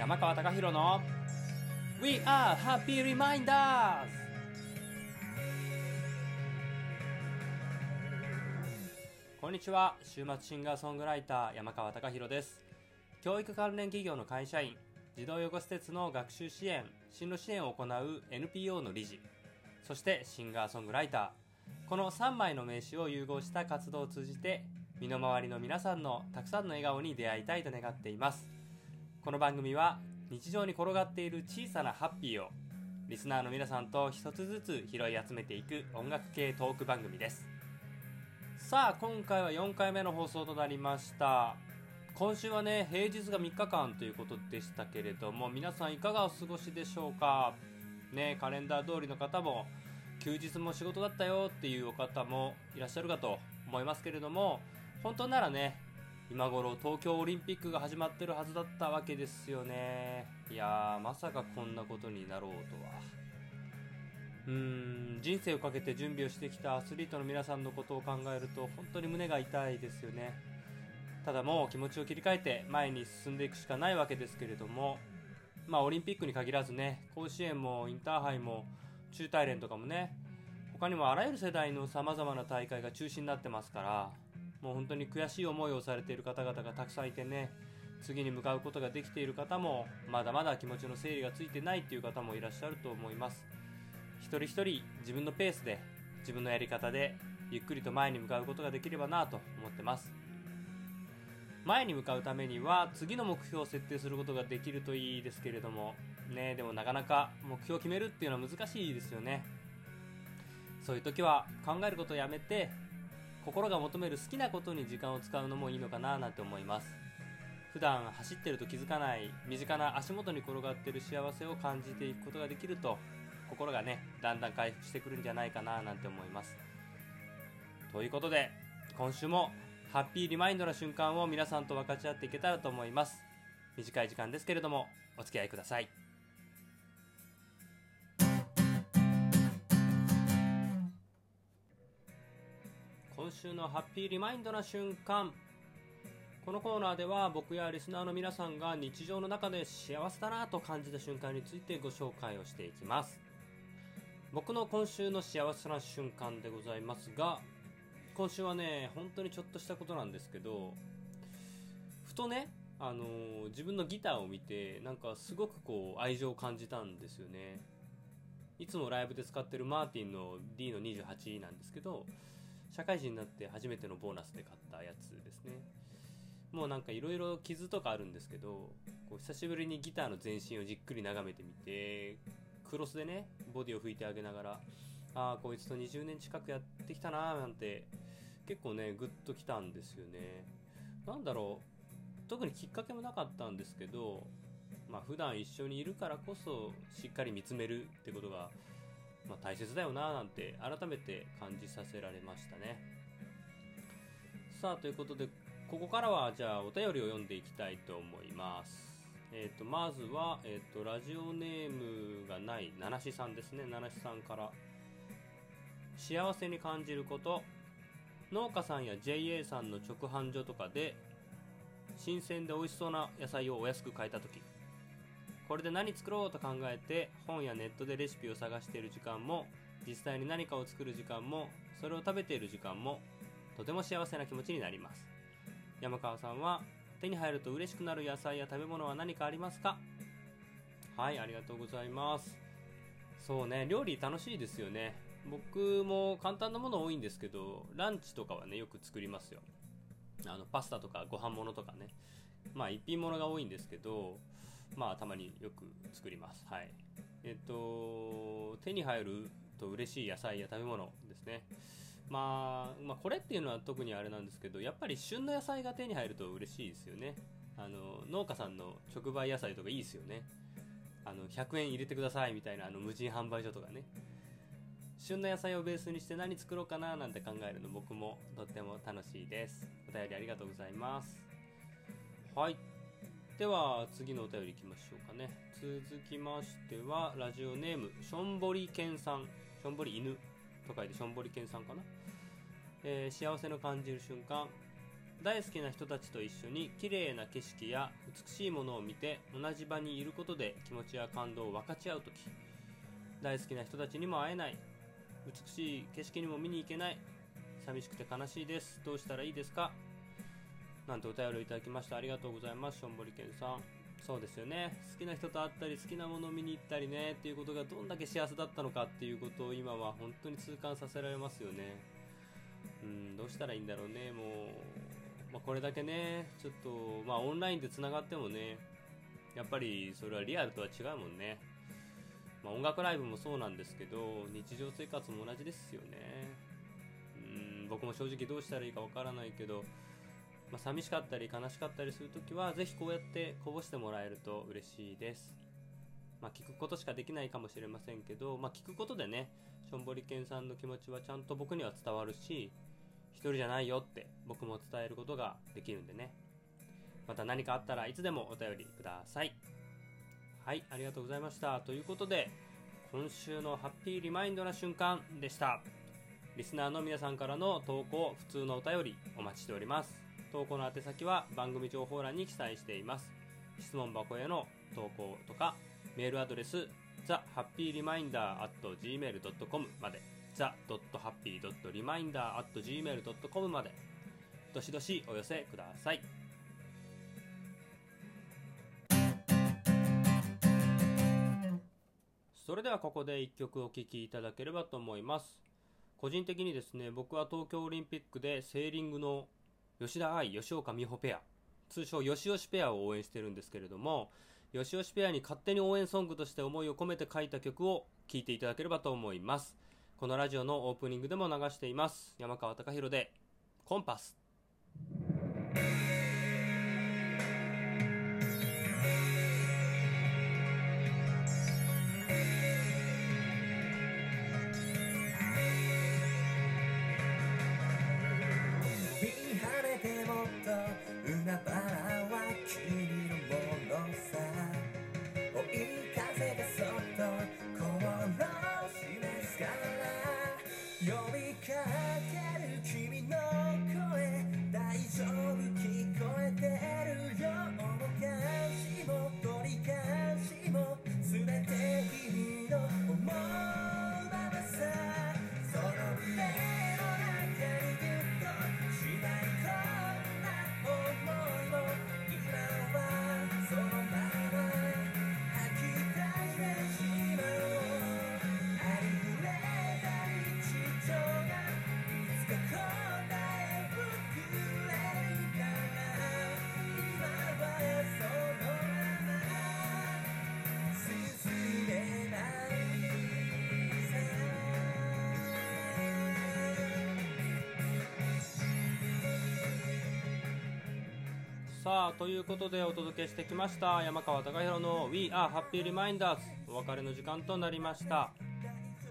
山川貴博の We are Happy Reminders. こんにちは。週末シンガーソングライター山川貴博です。教育関連企業の会社員児童養護施設の学習支援進路支援を行う NPO の理事そしてシンガーソングライター。この3枚の名刺を融合した活動を通じて身の回りの皆さんのたくさんの笑顔に出会いたいと願っています。この番組は日常に転がっている小さなハッピーをリスナーの皆さんと一つずつ拾い集めていく音楽系トーク番組です。さあ今回は4回目の放送となりました。今週はね平日が3日間ということでしたけれども皆さんいかがお過ごしでしょうか？ねカレンダー通りの方も休日も仕事だったよっていうお方もいらっしゃるかと思いますけれども本当ならね今頃東京オリンピックが始まってるはずだったわけですよね。いやーまさかこんなことになろうとは。うーん人生をかけて準備をしてきたアスリートの皆さんのことを考えると本当に胸が痛いですよね。ただもう気持ちを切り替えて前に進んでいくしかないわけですけれどもまあオリンピックに限らずね甲子園もインターハイも中大連とかもね他にもあらゆる世代のさまざまな大会が中止になってますからもう本当に悔しい思いをされている方々がたくさんいてね次に向かうことができている方もまだまだ気持ちの整理がついてないっていう方もいらっしゃると思います。一人一人自分のペースで自分のやり方でゆっくりと前に向かうことができればなと思ってます。前に向かうためには次の目標を設定することができるといいですけれどもねでもなかなか目標を決めるっていうのは難しいですよね。そういう時は考えることをやめて心が求める好きなことに時間を使うのもいいのかななんて思います。普段走ってると気づかない身近な足元に転がってる幸せを感じていくことができると心がねだんだん回復してくるんじゃないかななんて思います。ということで今週もハッピーリマインドな瞬間を皆さんと分かち合っていけたらと思います。短い時間ですけれどもお付き合いください。今週のハッピーリマインドな瞬間。このコーナーでは僕やリスナーの皆さんが日常の中で幸せだなと感じた瞬間についてご紹介をしていきます。僕の今週の幸せな瞬間でございますが今週はね本当にちょっとしたことなんですけどふとねあのー自分のギターを見てなんかすごくこう愛情を感じたんですよね。いつもライブで使ってるマーティンの D の28なんですけど社会人になって初めてのボーナスで買ったやつですね。もうなんかいろいろ傷とかあるんですけどこう久しぶりにギターの全身をじっくり眺めてみてクロスでねボディを拭いてあげながらああこいつと20年近くやってきたなーなんて結構ねグッときたんですよね。なんだろう特にきっかけもなかったんですけどまあ普段一緒にいるからこそしっかり見つめるってことが、まあ、大切だよななんて改めて感じさせられましたね。さあということでここからはじゃあお便りを読んでいきたいと思います。えっ、とまずは、えっとラジオネームがない七志さんですね。七志さんから幸せに感じること。農家さんや JA さんの直販所とかで新鮮で美味しそうな野菜をお安く買えた時。これで何作ろうと考えて本やネットでレシピを探している時間も実際に何かを作る時間もそれを食べている時間もとても幸せな気持ちになります。山川さんは手に入ると嬉しくなる野菜や食べ物は何かありますか？はいありがとうございます。そうね料理楽しいですよね。僕も簡単なもの多いんですけどランチとかはねよく作りますよ。あのパスタとかご飯物とかね。まあ一品物が多いんですけどまあたまによく作ります。はい。えっと手に入ると嬉しい野菜や食べ物ですね。まあ、まあこれっていうのは特にあれなんですけどやっぱり旬の野菜が手に入ると嬉しいですよね。あの農家さんの直売野菜とかいいですよね。あの100円入れてくださいみたいなあの無人販売所とかね。旬の野菜をベースにして何作ろうかななんて考えるの僕もとっても楽しいです。お便りありがとうございます。はい。では次のお便りいきましょうかね。続きましてはラジオネームしょんぼりけんさん。しょんぼり犬。と書いてしょんぼりけんさんかな、えー幸せの感じる瞬間。大好きな人たちと一緒に綺麗な景色や美しいものを見て同じ場にいることで気持ちや感動を分かち合う時。大好きな人たちにも会えない。美しい景色にも見に行けない。寂しくて悲しいです。どうしたらいいですか？なんてお便りをいただきました。ありがとうございます。しょんぼりけんさん。そうですよね。好きな人と会ったり好きなものを見に行ったりね。っていうことがどんだけ幸せだったのかっていうことを今は本当に痛感させられますよね。うんどうしたらいいんだろうね。もう、まあ、これだけねちょっとまあオンラインでつながってもねやっぱりそれはリアルとは違うもんね。まあ、音楽ライブもそうなんですけど日常生活も同じですよね。うん僕も正直どうしたらいいかわからないけどまあ、寂しかったり悲しかったりするときは、ぜひこうやってこぼしてもらえると嬉しいです。まあ、聞くことしかできないかもしれませんけど、まあ、聞くことでね、しょんぼりけんさんの気持ちはちゃんと僕には伝わるし、一人じゃないよって僕も伝えることができるんでね。また何かあったらいつでもお便りください。はい、ありがとうございました。ということで、今週のハッピーリマインドな瞬間でした。リスナーの皆さんからの投稿、普通のお便りお待ちしております。投稿の宛先は番組情報欄に記載しています。質問箱への投稿とか、メールアドレス、thehappyreminder.gmail.com まで、the.happy.reminder.gmail.com まで、どしどしお寄せください。それではここで1曲お聴きいただければと思います。個人的にですね、僕は東京オリンピックでセーリングの吉田愛、吉岡美穂ペア、通称よしよしペアを応援してるんですけれども、よしよしペアに勝手に応援ソングとして思いを込めて書いた曲を聴いていただければと思います。このラジオのオープニングでも流しています。山川隆弘で、コンパス。呼びかける君の声大丈夫さあ、ということでお届けしてきました山川貴弘の We Are Happy Reminders お別れの時間となりました。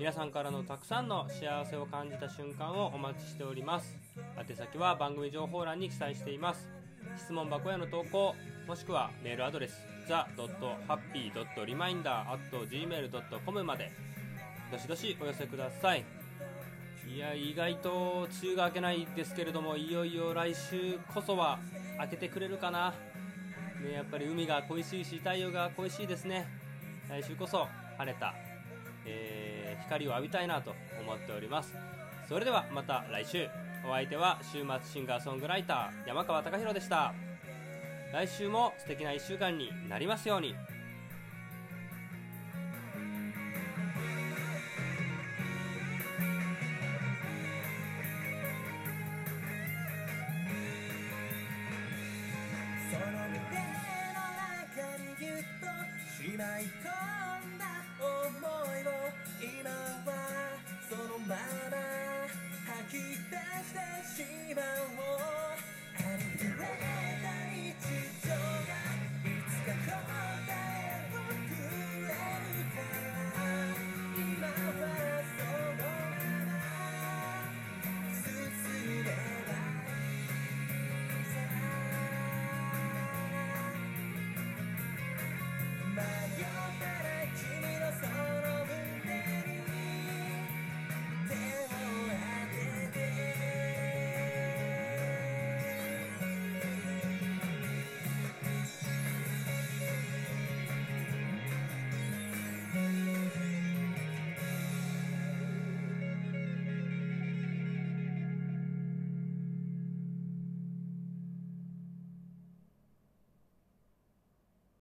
皆さんからのたくさんの幸せを感じた瞬間をお待ちしております。宛先は番組情報欄に記載しています。質問箱への投稿、もしくはメールアドレス the.happy.reminder.gmail.com までどしどしお寄せください。いや、意外と梅雨が明けないですけれども、いよいよ来週こそは開けてくれるかな、ね、やっぱり海が恋しいし太陽が恋しいですね。来週こそ晴れた、えー、光を浴びたいなと思っております。それではまた来週。お相手は週末シンガーソングライター山川貴弘でした。来週も素敵な1週間になりますように。んな思いを今はそのまま吐き出してしまおう。I'm